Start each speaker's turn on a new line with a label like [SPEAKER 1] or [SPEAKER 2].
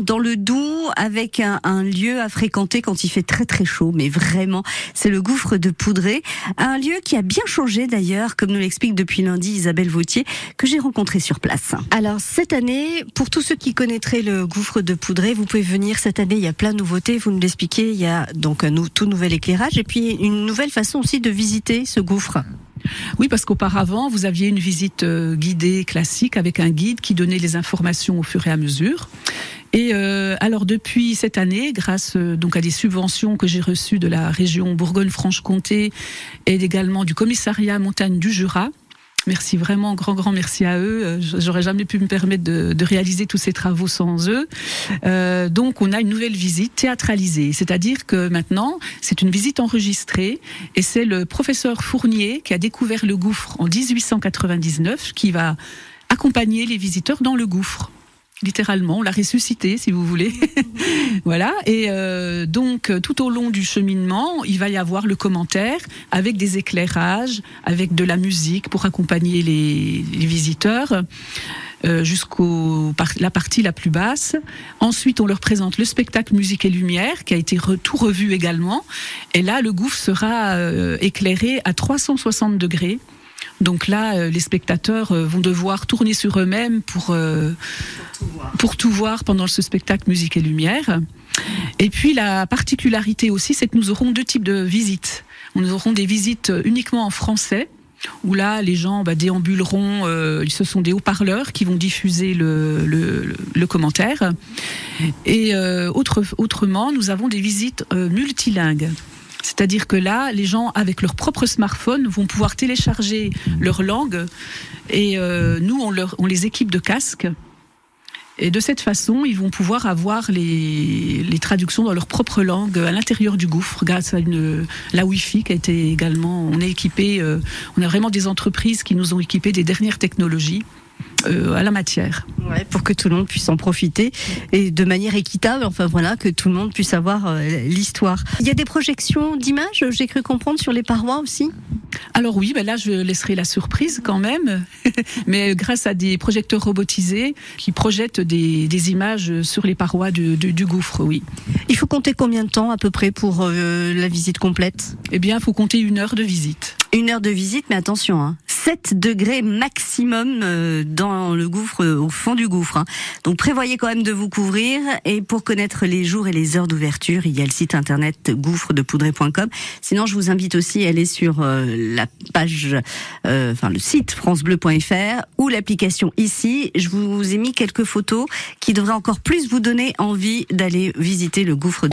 [SPEAKER 1] dans le Doubs, avec un, un, lieu à fréquenter quand il fait très très chaud, mais vraiment, c'est le gouffre de Poudré, un lieu qui a bien changé d'ailleurs, comme nous l'explique depuis lundi Isabelle Vautier, que j'ai rencontré sur place.
[SPEAKER 2] Alors cette année, pour tous ceux qui connaîtraient le gouffre de Poudré, vous pouvez venir cette année, il y a plein de nouveautés, vous nous l'expliquez, il y a donc un tout nouvel éclairage et puis une nouvelle façon aussi de visiter ce gouffre.
[SPEAKER 3] Oui, parce qu'auparavant, vous aviez une visite euh, guidée classique avec un guide qui donnait les informations au fur et à mesure. Et euh, alors depuis cette année, grâce euh, donc à des subventions que j'ai reçues de la région Bourgogne-Franche-Comté et également du commissariat montagne du Jura, Merci vraiment, grand, grand merci à eux. Euh, j'aurais jamais pu me permettre de, de, réaliser tous ces travaux sans eux. Euh, donc, on a une nouvelle visite théâtralisée. C'est-à-dire que maintenant, c'est une visite enregistrée et c'est le professeur Fournier qui a découvert le gouffre en 1899 qui va accompagner les visiteurs dans le gouffre littéralement, on l'a ressuscité, si vous voulez. voilà. Et euh, donc, tout au long du cheminement, il va y avoir le commentaire avec des éclairages, avec de la musique pour accompagner les, visiteurs. Euh, jusqu'au la partie la plus basse. Ensuite, on leur présente le spectacle musique et lumière qui a été tout revu également. Et là, le gouffre sera euh, éclairé à 360 degrés. Donc là, euh, les spectateurs euh, vont devoir tourner sur eux-mêmes pour, euh, pour, tout voir pendant ce spectacle musique et lumière. Et puis la particularité aussi, c'est que nous aurons deux types de visites. Nous aurons des visites uniquement en français, où là, les gens bah, déambuleront, ce sont des haut-parleurs qui vont diffuser le, le, commentaire. Et autre, autrement, nous avons des visites multilingues. C'est-à-dire que là, les gens, avec leur propre smartphone, vont pouvoir télécharger leur langue et euh, nous, on, leur, on les équipe de casques. Et de cette façon, ils vont pouvoir avoir les, les traductions dans leur propre langue à l'intérieur du gouffre grâce à une, la Wi-Fi qui a été également. On est équipé, euh, on a vraiment des entreprises qui nous ont équipés des dernières technologies à la matière.
[SPEAKER 1] Ouais, pour que tout le monde puisse en profiter et de manière équitable, enfin voilà, que tout le monde puisse avoir euh, l'histoire. Il y a des projections d'images, j'ai cru comprendre, sur les parois aussi?
[SPEAKER 3] Alors oui, ben là je laisserai la surprise quand même, mais grâce à des projecteurs robotisés qui projettent des, des images sur les parois du, gouffre, oui.
[SPEAKER 1] Il faut compter combien de temps à peu près pour euh, la visite complète?
[SPEAKER 3] Eh bien, il faut compter une heure de visite.
[SPEAKER 1] Une heure de visite, mais attention, hein, 7 degrés maximum euh, dans le gouffre, au fond du gouffre. Hein. Donc prévoyez quand même de vous couvrir. Et pour connaître les jours et les heures d'ouverture, il y a le site internet gouffredepoudré.com. Sinon, je vous invite aussi à aller sur euh, la page, euh, enfin le site francebleu.fr ou l'application ici. Je vous ai mis quelques photos qui devraient encore plus vous donner envie d'aller visiter le gouffre.